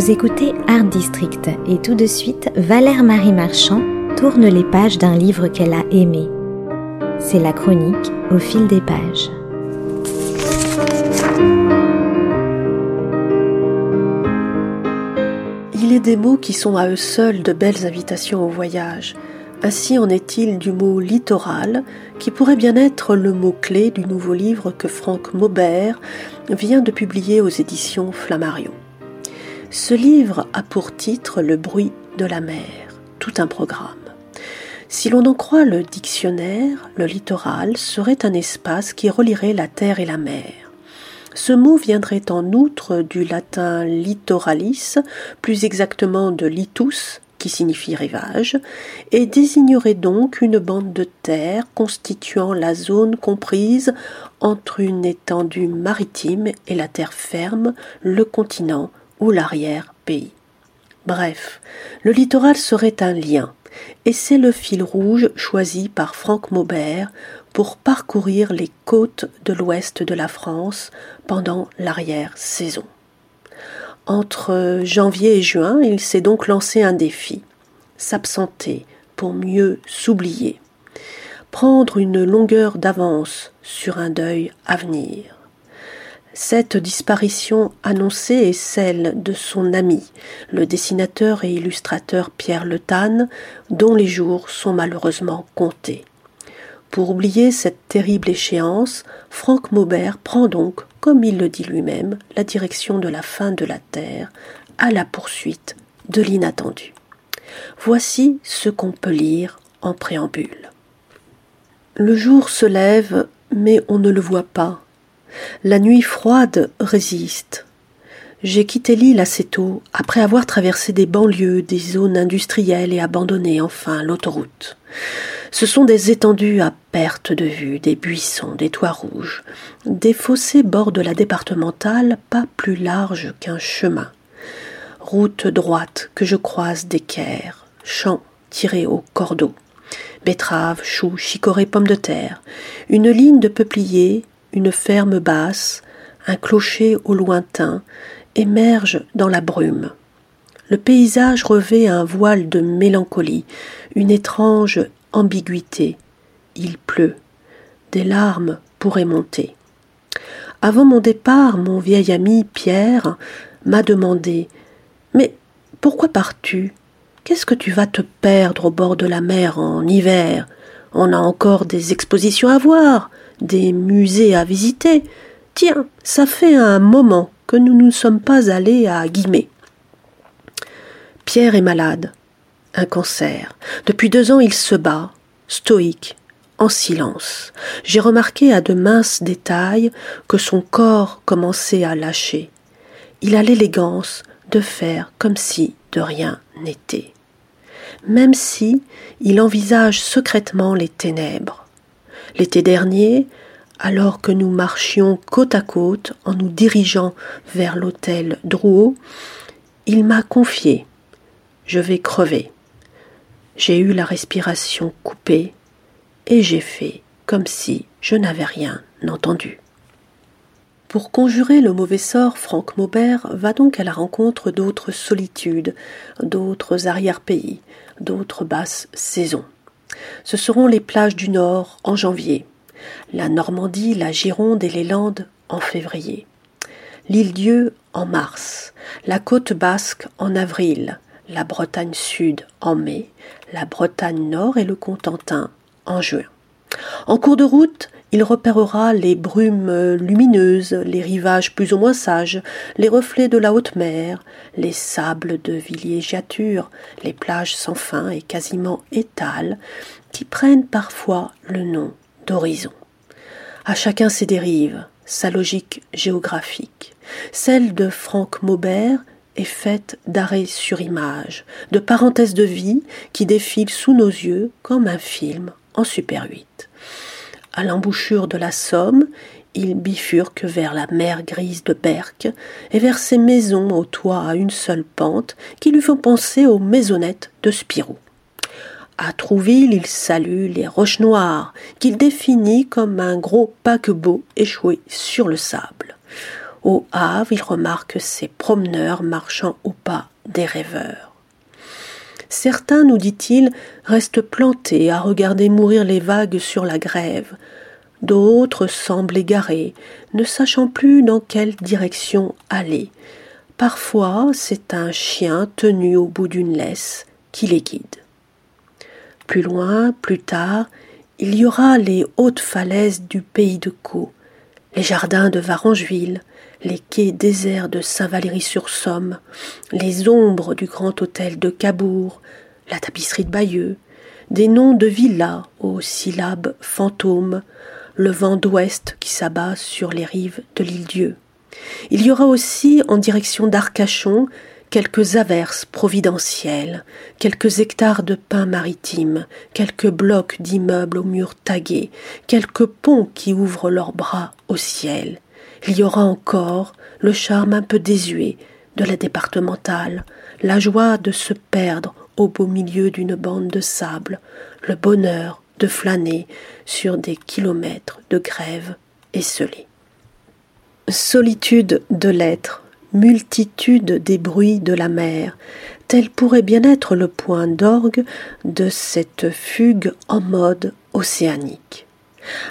Vous écoutez Art District et tout de suite, Valère Marie Marchand tourne les pages d'un livre qu'elle a aimé. C'est la chronique au fil des pages. Il est des mots qui sont à eux seuls de belles invitations au voyage. Ainsi en est-il du mot littoral, qui pourrait bien être le mot-clé du nouveau livre que Franck Maubert vient de publier aux éditions Flammarion. Ce livre a pour titre Le bruit de la mer, tout un programme. Si l'on en croit le dictionnaire, le littoral serait un espace qui relierait la terre et la mer. Ce mot viendrait en outre du latin littoralis, plus exactement de litus, qui signifie rivage, et désignerait donc une bande de terre constituant la zone comprise entre une étendue maritime et la terre ferme, le continent l'arrière-pays. Bref, le littoral serait un lien, et c'est le fil rouge choisi par Franck Maubert pour parcourir les côtes de l'ouest de la France pendant l'arrière-saison. Entre janvier et juin, il s'est donc lancé un défi s'absenter pour mieux s'oublier, prendre une longueur d'avance sur un deuil à venir. Cette disparition annoncée est celle de son ami, le dessinateur et illustrateur Pierre Le dont les jours sont malheureusement comptés. Pour oublier cette terrible échéance, Franck Maubert prend donc, comme il le dit lui-même, la direction de la fin de la Terre, à la poursuite de l'inattendu. Voici ce qu'on peut lire en préambule. Le jour se lève, mais on ne le voit pas. La nuit froide résiste. J'ai quitté l'île assez tôt, après avoir traversé des banlieues, des zones industrielles et abandonné enfin l'autoroute. Ce sont des étendues à perte de vue, des buissons, des toits rouges, des fossés bordent la départementale pas plus large qu'un chemin. Route droite que je croise d'équerre, champs tirés au cordeau, betteraves, choux, chicorées, pommes de terre, une ligne de peupliers, une ferme basse, un clocher au lointain, émergent dans la brume. Le paysage revêt un voile de mélancolie, une étrange ambiguïté. Il pleut. Des larmes pourraient monter. Avant mon départ, mon vieil ami Pierre m'a demandé Mais pourquoi pars-tu? Qu'est-ce que tu vas te perdre au bord de la mer en hiver? On a encore des expositions à voir, des musées à visiter. Tiens, ça fait un moment que nous ne sommes pas allés à Guimet. Pierre est malade un cancer. Depuis deux ans, il se bat, stoïque, en silence. J'ai remarqué à de minces détails que son corps commençait à lâcher. Il a l'élégance de faire comme si de rien n'était. Même si il envisage secrètement les ténèbres. L'été dernier, alors que nous marchions côte à côte en nous dirigeant vers l'hôtel Drouot, il m'a confié Je vais crever. J'ai eu la respiration coupée et j'ai fait comme si je n'avais rien entendu. Pour conjurer le mauvais sort, Franck Maubert va donc à la rencontre d'autres solitudes, d'autres arrière-pays, d'autres basses saisons. Ce seront les plages du Nord en janvier, la Normandie, la Gironde et les Landes en février, l'île Dieu en mars, la côte basque en avril, la Bretagne sud en mai, la Bretagne nord et le Cotentin en juin. En cours de route, il repérera les brumes lumineuses, les rivages plus ou moins sages, les reflets de la haute mer, les sables de villégiature, les plages sans fin et quasiment étales, qui prennent parfois le nom d'horizon. À chacun ses dérives, sa logique géographique. Celle de Franck Maubert est faite d'arrêts sur image, de parenthèses de vie qui défilent sous nos yeux comme un film en Super 8. À l'embouchure de la Somme, il bifurque vers la mer grise de Berck et vers ses maisons au toit à une seule pente qui lui font penser aux maisonnettes de Spirou. À Trouville, il salue les roches noires qu'il définit comme un gros paquebot échoué sur le sable. Au Havre, il remarque ces promeneurs marchant au pas des rêveurs. Certains, nous dit-il, restent plantés à regarder mourir les vagues sur la grève. D'autres semblent égarés, ne sachant plus dans quelle direction aller. Parfois, c'est un chien tenu au bout d'une laisse qui les guide. Plus loin, plus tard, il y aura les hautes falaises du pays de Caux, les jardins de Varangeville, les quais déserts de Saint-Valery-sur-Somme, les ombres du grand hôtel de Cabourg, la tapisserie de Bayeux, des noms de villas aux syllabes fantômes, le vent d'ouest qui s'abat sur les rives de l'île Dieu. Il y aura aussi en direction d'Arcachon quelques averses providentielles, quelques hectares de pins maritimes, quelques blocs d'immeubles aux murs tagués, quelques ponts qui ouvrent leurs bras au ciel. Il y aura encore le charme un peu désuet de la départementale, la joie de se perdre au beau milieu d'une bande de sable, le bonheur de flâner sur des kilomètres de grève esselée. Solitude de l'être, multitude des bruits de la mer, tel pourrait bien être le point d'orgue de cette fugue en mode océanique.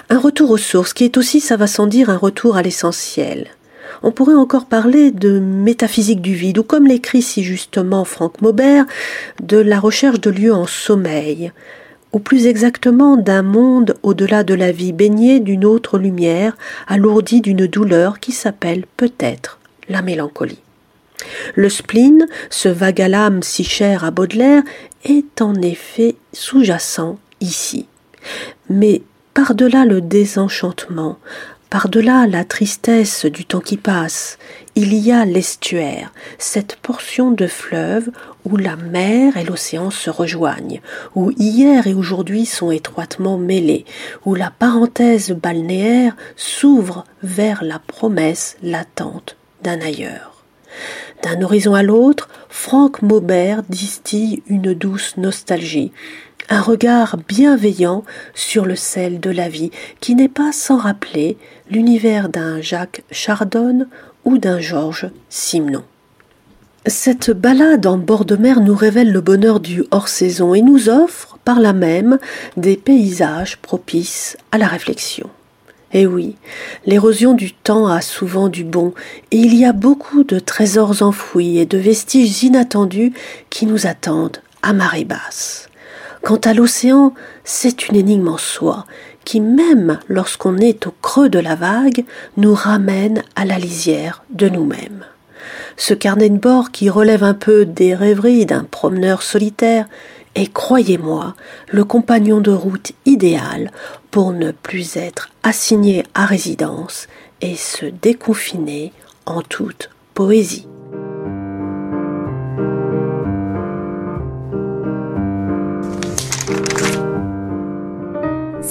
Un retour aux sources qui est aussi, ça va sans dire, un retour à l'essentiel. On pourrait encore parler de métaphysique du vide, ou comme l'écrit si justement Franck Maubert, de la recherche de lieux en sommeil, ou plus exactement d'un monde au-delà de la vie baigné d'une autre lumière, alourdi d'une douleur qui s'appelle peut-être la mélancolie. Le spleen, ce vague à si cher à Baudelaire, est en effet sous-jacent ici. Mais par-delà le désenchantement, par-delà la tristesse du temps qui passe, il y a l'estuaire, cette portion de fleuve où la mer et l'océan se rejoignent, où hier et aujourd'hui sont étroitement mêlés, où la parenthèse balnéaire s'ouvre vers la promesse latente d'un ailleurs. D'un horizon à l'autre, Franck Maubert distille une douce nostalgie, un regard bienveillant sur le sel de la vie, qui n'est pas sans rappeler l'univers d'un Jacques Chardonne ou d'un Georges Simenon. Cette balade en bord de mer nous révèle le bonheur du hors-saison et nous offre, par là même, des paysages propices à la réflexion. Eh oui, l'érosion du temps a souvent du bon, et il y a beaucoup de trésors enfouis et de vestiges inattendus qui nous attendent à marée basse. Quant à l'océan, c'est une énigme en soi, qui même lorsqu'on est au creux de la vague, nous ramène à la lisière de nous-mêmes. Ce carnet de bord qui relève un peu des rêveries d'un promeneur solitaire est, croyez-moi, le compagnon de route idéal pour ne plus être assigné à résidence et se déconfiner en toute poésie.